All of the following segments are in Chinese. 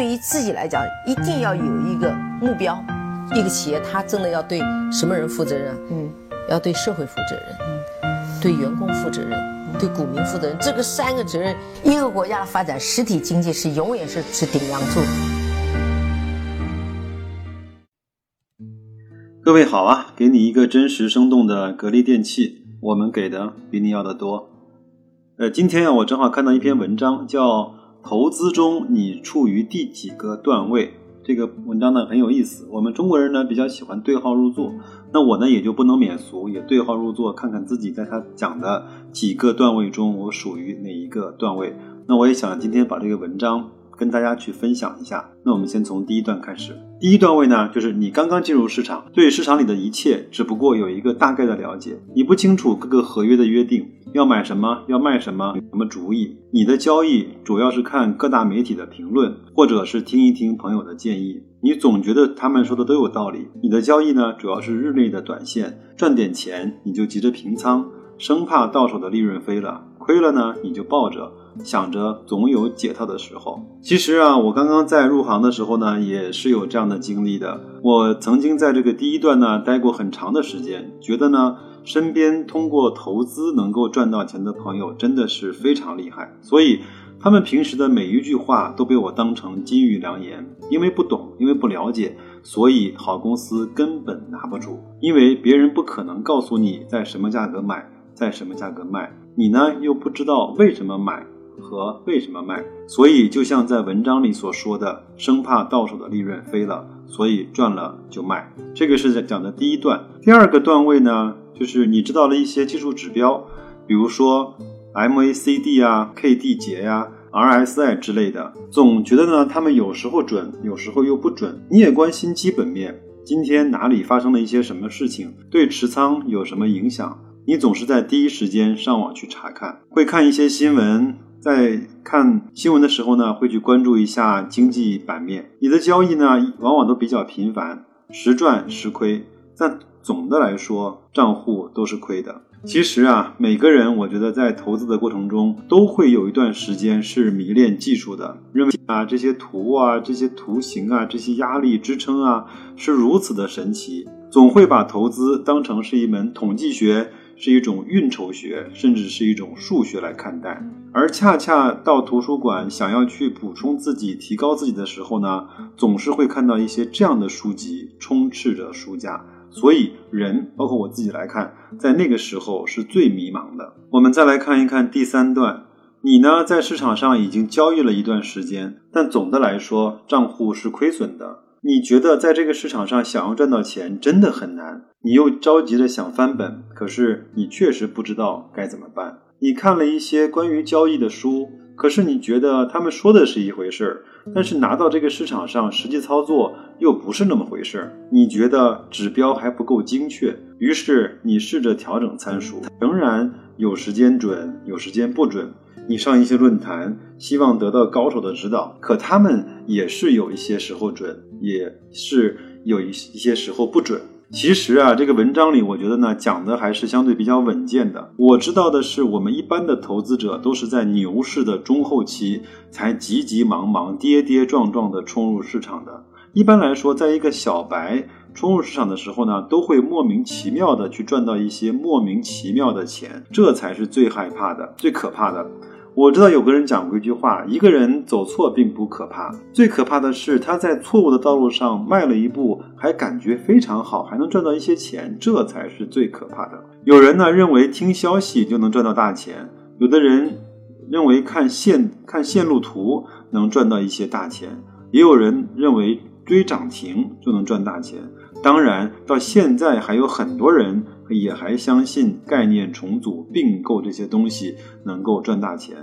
对于自己来讲，一定要有一个目标。一个企业，它真的要对什么人负责任？嗯，要对社会负责任，嗯，对员工负责任，对股民负责任。这个三个责任，一个国家的发展，实体经济是永远是是顶梁柱。各位好啊，给你一个真实生动的格力电器，我们给的比你要的多。呃，今天啊，我正好看到一篇文章，叫《投资中你处于第几个段位》。这个文章呢很有意思，我们中国人呢比较喜欢对号入座，那我呢也就不能免俗，也对号入座，看看自己在他讲的几个段位中，我属于哪一个段位。那我也想今天把这个文章跟大家去分享一下。那我们先从第一段开始，第一段位呢，就是你刚刚进入市场，对市场里的一切只不过有一个大概的了解，你不清楚各个合约的约定。要买什么？要卖什么？有什么主意？你的交易主要是看各大媒体的评论，或者是听一听朋友的建议。你总觉得他们说的都有道理。你的交易呢，主要是日内的短线，赚点钱你就急着平仓，生怕到手的利润飞了，亏了呢你就抱着，想着总有解套的时候。其实啊，我刚刚在入行的时候呢，也是有这样的经历的。我曾经在这个第一段呢待过很长的时间，觉得呢。身边通过投资能够赚到钱的朋友真的是非常厉害，所以他们平时的每一句话都被我当成金玉良言。因为不懂，因为不了解，所以好公司根本拿不住。因为别人不可能告诉你在什么价格买，在什么价格卖，你呢又不知道为什么买和为什么卖，所以就像在文章里所说的，生怕到手的利润飞了，所以赚了就卖。这个是讲的第一段。第二个段位呢？就是你知道了一些技术指标，比如说 MACD 啊、KD 节呀、RSI 之类的，总觉得呢他们有时候准，有时候又不准。你也关心基本面，今天哪里发生了一些什么事情，对持仓有什么影响？你总是在第一时间上网去查看，会看一些新闻，在看新闻的时候呢，会去关注一下经济版面。你的交易呢，往往都比较频繁，时赚时亏，但。总的来说，账户都是亏的。其实啊，每个人我觉得在投资的过程中，都会有一段时间是迷恋技术的，认为啊这些图啊、这些图形啊、这些压力支撑啊是如此的神奇，总会把投资当成是一门统计学，是一种运筹学，甚至是一种数学来看待。而恰恰到图书馆想要去补充自己、提高自己的时候呢，总是会看到一些这样的书籍充斥着书架。所以，人包括我自己来看，在那个时候是最迷茫的。我们再来看一看第三段，你呢在市场上已经交易了一段时间，但总的来说账户是亏损的。你觉得在这个市场上想要赚到钱真的很难，你又着急的想翻本，可是你确实不知道该怎么办。你看了一些关于交易的书。可是你觉得他们说的是一回事儿，但是拿到这个市场上实际操作又不是那么回事儿。你觉得指标还不够精确，于是你试着调整参数，仍然有时间准，有时间不准。你上一些论坛，希望得到高手的指导，可他们也是有一些时候准，也是有一一些时候不准。其实啊，这个文章里，我觉得呢，讲的还是相对比较稳健的。我知道的是，我们一般的投资者都是在牛市的中后期才急急忙忙、跌跌撞撞的冲入市场的。一般来说，在一个小白冲入市场的时候呢，都会莫名其妙的去赚到一些莫名其妙的钱，这才是最害怕的、最可怕的。我知道有个人讲过一句话：一个人走错并不可怕，最可怕的是他在错误的道路上迈了一步，还感觉非常好，还能赚到一些钱，这才是最可怕的。有人呢认为听消息就能赚到大钱，有的人认为看线看线路图能赚到一些大钱，也有人认为追涨停就能赚大钱。当然，到现在还有很多人。也还相信概念重组、并购这些东西能够赚大钱。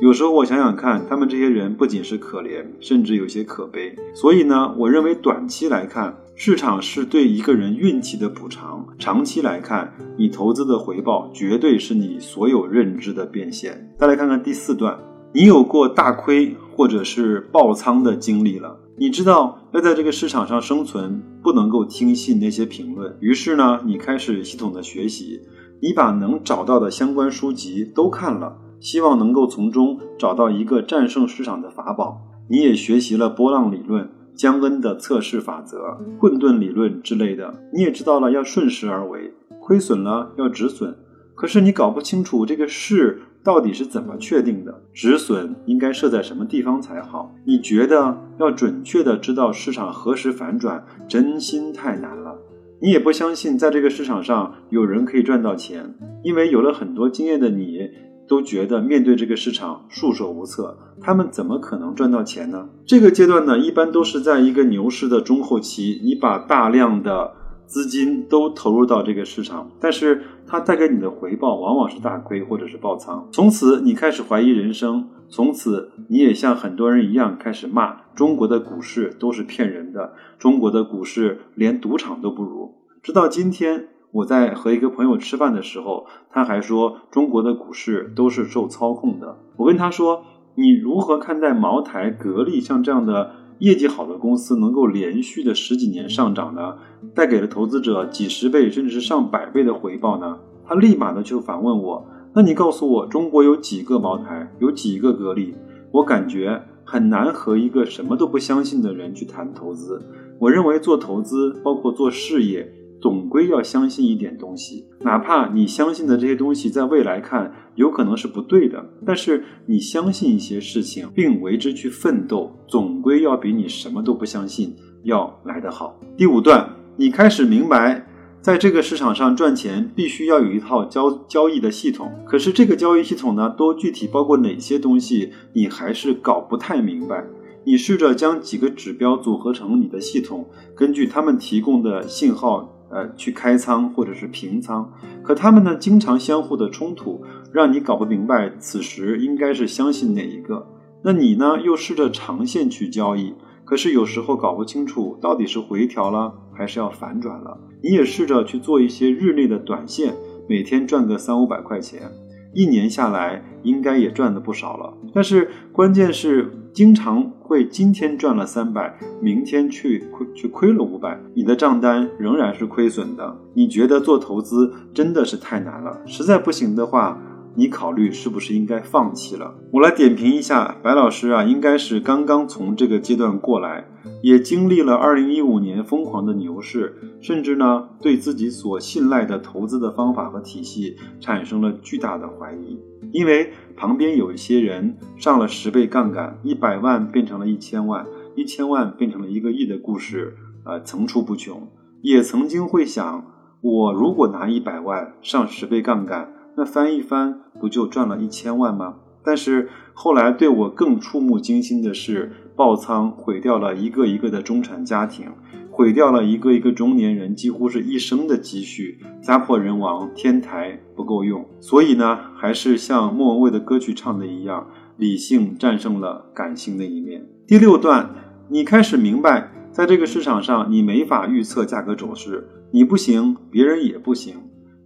有时候我想想看，他们这些人不仅是可怜，甚至有些可悲。所以呢，我认为短期来看，市场是对一个人运气的补偿；长期来看，你投资的回报绝对是你所有认知的变现。再来看看第四段，你有过大亏或者是爆仓的经历了。你知道要在这个市场上生存，不能够听信那些评论。于是呢，你开始系统的学习，你把能找到的相关书籍都看了，希望能够从中找到一个战胜市场的法宝。你也学习了波浪理论、江恩的测试法则、混沌理论之类的，你也知道了要顺势而为，亏损了要止损。可是你搞不清楚这个势到底是怎么确定的，止损应该设在什么地方才好？你觉得要准确的知道市场何时反转，真心太难了。你也不相信在这个市场上有人可以赚到钱，因为有了很多经验的你。都觉得面对这个市场束手无策，他们怎么可能赚到钱呢？这个阶段呢，一般都是在一个牛市的中后期，你把大量的资金都投入到这个市场，但是它带给你的回报往往是大亏或者是爆仓。从此你开始怀疑人生，从此你也像很多人一样开始骂中国的股市都是骗人的，中国的股市连赌场都不如。直到今天。我在和一个朋友吃饭的时候，他还说中国的股市都是受操控的。我问他说：“你如何看待茅台、格力像这样的业绩好的公司能够连续的十几年上涨呢？带给了投资者几十倍甚至是上百倍的回报呢？”他立马呢就反问我：“那你告诉我，中国有几个茅台，有几个格力？”我感觉很难和一个什么都不相信的人去谈投资。我认为做投资，包括做事业。总归要相信一点东西，哪怕你相信的这些东西在未来看有可能是不对的，但是你相信一些事情并为之去奋斗，总归要比你什么都不相信要来得好。第五段，你开始明白，在这个市场上赚钱必须要有一套交交易的系统，可是这个交易系统呢，都具体包括哪些东西，你还是搞不太明白。你试着将几个指标组合成你的系统，根据他们提供的信号。呃，去开仓或者是平仓，可他们呢经常相互的冲突，让你搞不明白此时应该是相信哪一个。那你呢又试着长线去交易，可是有时候搞不清楚到底是回调了还是要反转了。你也试着去做一些日内的短线，每天赚个三五百块钱，一年下来应该也赚的不少了。但是关键是经常。会今天赚了三百，明天去亏去亏了五百，你的账单仍然是亏损的。你觉得做投资真的是太难了，实在不行的话，你考虑是不是应该放弃了？我来点评一下，白老师啊，应该是刚刚从这个阶段过来，也经历了二零一五年疯狂的牛市，甚至呢，对自己所信赖的投资的方法和体系产生了巨大的怀疑。因为旁边有一些人上了十倍杠杆，一百万变成了一千万，一千万变成了一个亿的故事，呃，层出不穷。也曾经会想，我如果拿一百万上十倍杠杆，那翻一翻不就赚了一千万吗？但是后来对我更触目惊心的是，爆仓毁掉了一个一个的中产家庭。毁掉了一个一个中年人几乎是一生的积蓄，家破人亡，天台不够用。所以呢，还是像莫文蔚的歌曲唱的一样，理性战胜了感性的一面。第六段，你开始明白，在这个市场上，你没法预测价格走势，你不行，别人也不行。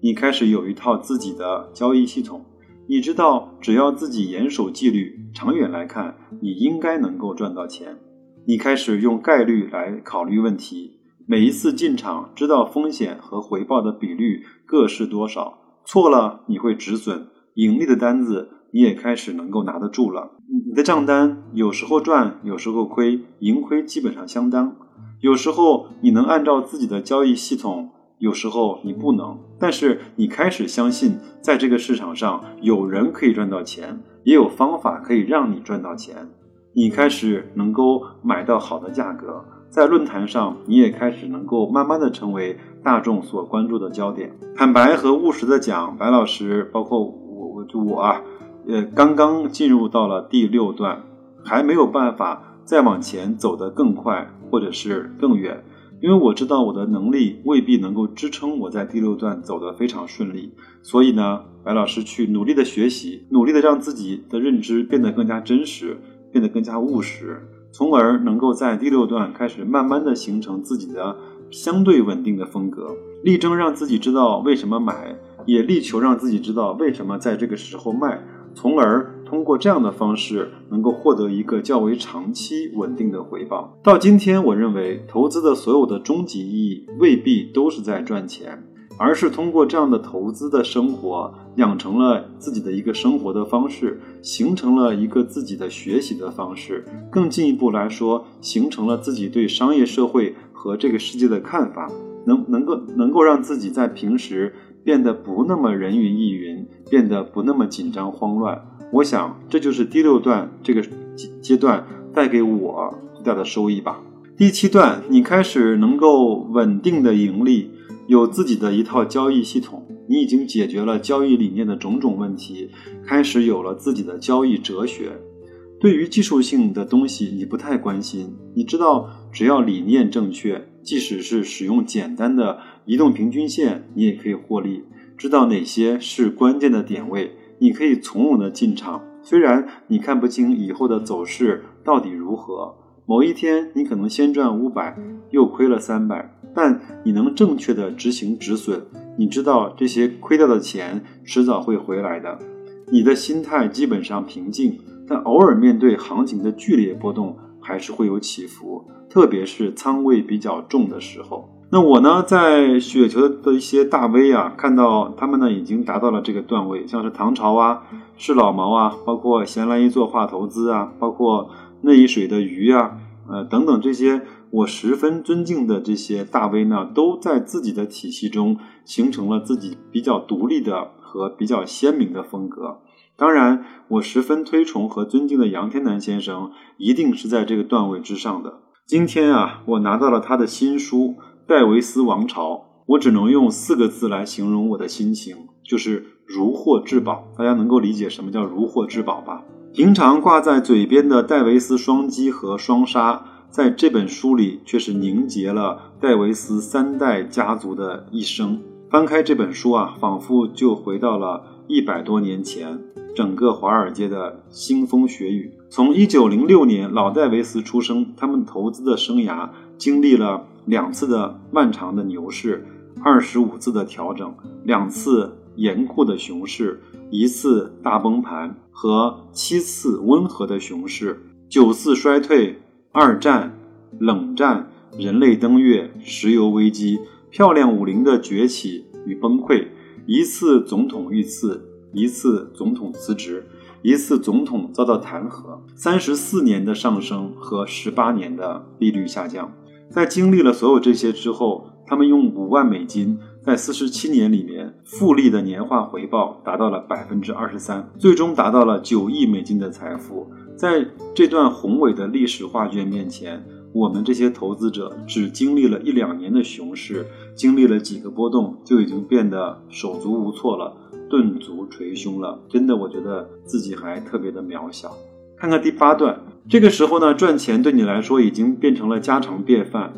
你开始有一套自己的交易系统，你知道，只要自己严守纪律，长远来看，你应该能够赚到钱。你开始用概率来考虑问题，每一次进场知道风险和回报的比率各是多少，错了你会止损，盈利的单子你也开始能够拿得住了。你的账单有时候赚，有时候亏，盈亏基本上相当。有时候你能按照自己的交易系统，有时候你不能。但是你开始相信，在这个市场上有人可以赚到钱，也有方法可以让你赚到钱。你开始能够买到好的价格，在论坛上，你也开始能够慢慢的成为大众所关注的焦点。坦白和务实的讲，白老师，包括我，我就我啊，呃，刚刚进入到了第六段，还没有办法再往前走得更快或者是更远，因为我知道我的能力未必能够支撑我在第六段走得非常顺利。所以呢，白老师去努力的学习，努力的让自己的认知变得更加真实。变得更加务实，从而能够在第六段开始慢慢的形成自己的相对稳定的风格，力争让自己知道为什么买，也力求让自己知道为什么在这个时候卖，从而通过这样的方式能够获得一个较为长期稳定的回报。到今天，我认为投资的所有的终极意义未必都是在赚钱，而是通过这样的投资的生活，养成了自己的一个生活的方式，形成了一个自己的学习的方式。更进一步来说，形成了自己对商业社会和这个世界的看法，能能够能够让自己在平时变得不那么人云亦云，变得不那么紧张慌乱。我想，这就是第六段这个阶阶段带给我最大的收益吧。第七段，你开始能够稳定的盈利。有自己的一套交易系统，你已经解决了交易理念的种种问题，开始有了自己的交易哲学。对于技术性的东西，你不太关心。你知道，只要理念正确，即使是使用简单的移动平均线，你也可以获利。知道哪些是关键的点位，你可以从容的进场。虽然你看不清以后的走势到底如何，某一天你可能先赚五百，又亏了三百。但你能正确的执行止损，你知道这些亏掉的钱迟早会回来的。你的心态基本上平静，但偶尔面对行情的剧烈波动，还是会有起伏，特别是仓位比较重的时候。那我呢，在雪球的一些大 V 啊，看到他们呢已经达到了这个段位，像是唐朝啊、是老毛啊，包括闲来一做画投资啊，包括那一水的鱼啊，呃等等这些。我十分尊敬的这些大 V 呢，都在自己的体系中形成了自己比较独立的和比较鲜明的风格。当然，我十分推崇和尊敬的杨天南先生，一定是在这个段位之上的。今天啊，我拿到了他的新书《戴维斯王朝》，我只能用四个字来形容我的心情，就是如获至宝。大家能够理解什么叫如获至宝吧？平常挂在嘴边的戴维斯双击和双杀。在这本书里，却是凝结了戴维斯三代家族的一生。翻开这本书啊，仿佛就回到了一百多年前，整个华尔街的腥风血雨。从一九零六年老戴维斯出生，他们投资的生涯经历了两次的漫长的牛市，二十五次的调整，两次严酷的熊市，一次大崩盘和七次温和的熊市，九次衰退。二战、冷战、人类登月、石油危机、漂亮五零的崛起与崩溃，一次总统遇刺，一次总统辞职，一次总统遭到弹劾，三十四年的上升和十八年的利率下降。在经历了所有这些之后，他们用五万美金，在四十七年里面复利的年化回报达到了百分之二十三，最终达到了九亿美金的财富。在这段宏伟的历史画卷面前，我们这些投资者只经历了一两年的熊市，经历了几个波动，就已经变得手足无措了，顿足捶胸了。真的，我觉得自己还特别的渺小。看看第八段，这个时候呢，赚钱对你来说已经变成了家常便饭，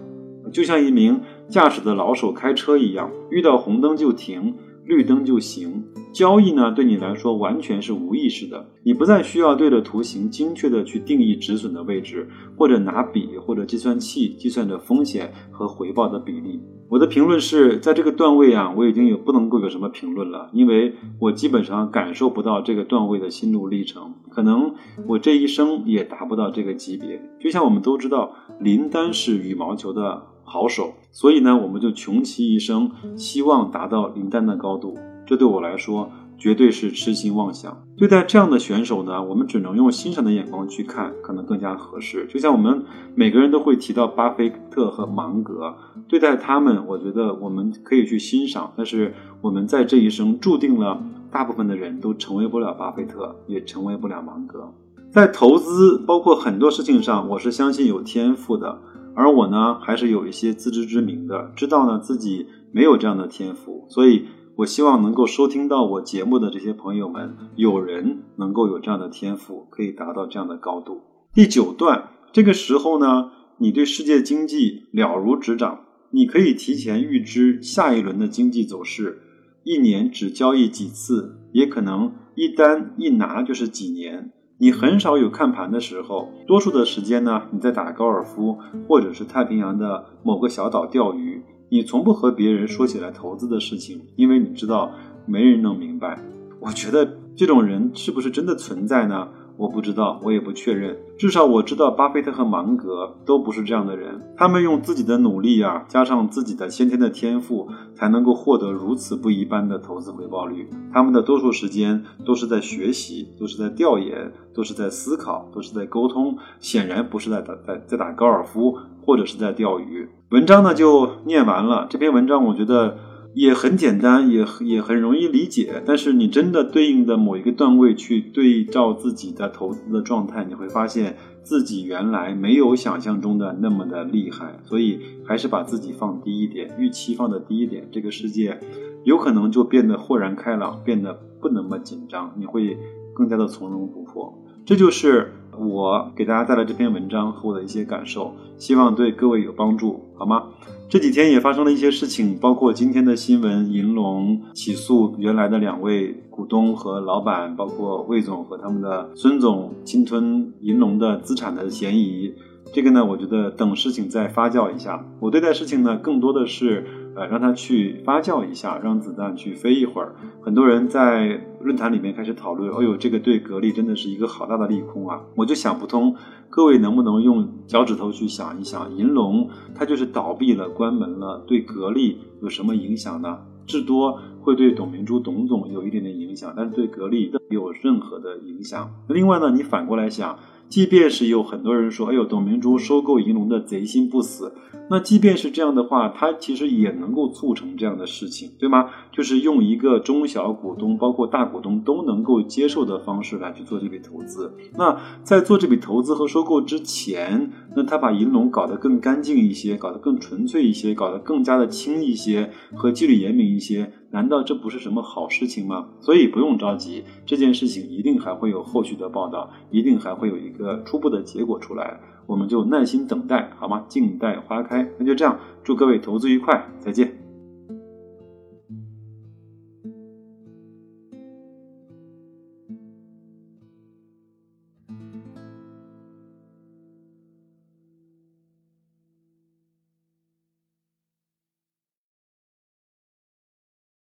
就像一名驾驶的老手开车一样，遇到红灯就停，绿灯就行。交易呢，对你来说完全是无意识的，你不再需要对着图形精确的去定义止损的位置，或者拿笔或者计算器计算着风险和回报的比例。我的评论是在这个段位啊，我已经有不能够有什么评论了，因为我基本上感受不到这个段位的心路历程，可能我这一生也达不到这个级别。就像我们都知道，林丹是羽毛球的好手，所以呢，我们就穷其一生希望达到林丹的高度。这对我来说绝对是痴心妄想。对待这样的选手呢，我们只能用欣赏的眼光去看，可能更加合适。就像我们每个人都会提到巴菲特和芒格，对待他们，我觉得我们可以去欣赏。但是我们在这一生注定了，大部分的人都成为不了巴菲特，也成为不了芒格。在投资，包括很多事情上，我是相信有天赋的。而我呢，还是有一些自知之明的，知道呢自己没有这样的天赋，所以。我希望能够收听到我节目的这些朋友们，有人能够有这样的天赋，可以达到这样的高度。第九段，这个时候呢，你对世界经济了如指掌，你可以提前预知下一轮的经济走势。一年只交易几次，也可能一单一拿就是几年。你很少有看盘的时候，多数的时间呢，你在打高尔夫，或者是太平洋的某个小岛钓鱼。你从不和别人说起来投资的事情，因为你知道没人能明白。我觉得这种人是不是真的存在呢？我不知道，我也不确认。至少我知道，巴菲特和芒格都不是这样的人。他们用自己的努力啊，加上自己的先天的天赋，才能够获得如此不一般的投资回报率。他们的多数时间都是在学习，都是在调研，都是在思考，都是在沟通。显然不是在打在在打高尔夫，或者是在钓鱼。文章呢就念完了。这篇文章我觉得。也很简单，也也很容易理解。但是你真的对应的某一个段位去对照自己的投资的状态，你会发现自己原来没有想象中的那么的厉害。所以还是把自己放低一点，预期放的低一点，这个世界有可能就变得豁然开朗，变得不那么紧张，你会更加的从容不迫。这就是我给大家带来这篇文章和我的一些感受，希望对各位有帮助，好吗？这几天也发生了一些事情，包括今天的新闻，银龙起诉原来的两位股东和老板，包括魏总和他们的孙总侵吞银龙的资产的嫌疑。这个呢，我觉得等事情再发酵一下。我对待事情呢，更多的是。呃，让它去发酵一下，让子弹去飞一会儿。很多人在论坛里面开始讨论，哎呦，这个对格力真的是一个好大的利空啊！我就想不通，各位能不能用脚趾头去想一想，银龙它就是倒闭了、关门了，对格力有什么影响呢？至多会对董明珠董总有一点点影响，但是对格力没有任何的影响。另外呢，你反过来想。即便是有很多人说，哎呦，董明珠收购银龙的贼心不死，那即便是这样的话，他其实也能够促成这样的事情，对吗？就是用一个中小股东，包括大股东都能够接受的方式来去做这笔投资。那在做这笔投资和收购之前，那他把银龙搞得更干净一些，搞得更纯粹一些，搞得更加的轻一些，和纪律严明一些。难道这不是什么好事情吗？所以不用着急，这件事情一定还会有后续的报道，一定还会有一个初步的结果出来，我们就耐心等待，好吗？静待花开。那就这样，祝各位投资愉快，再见。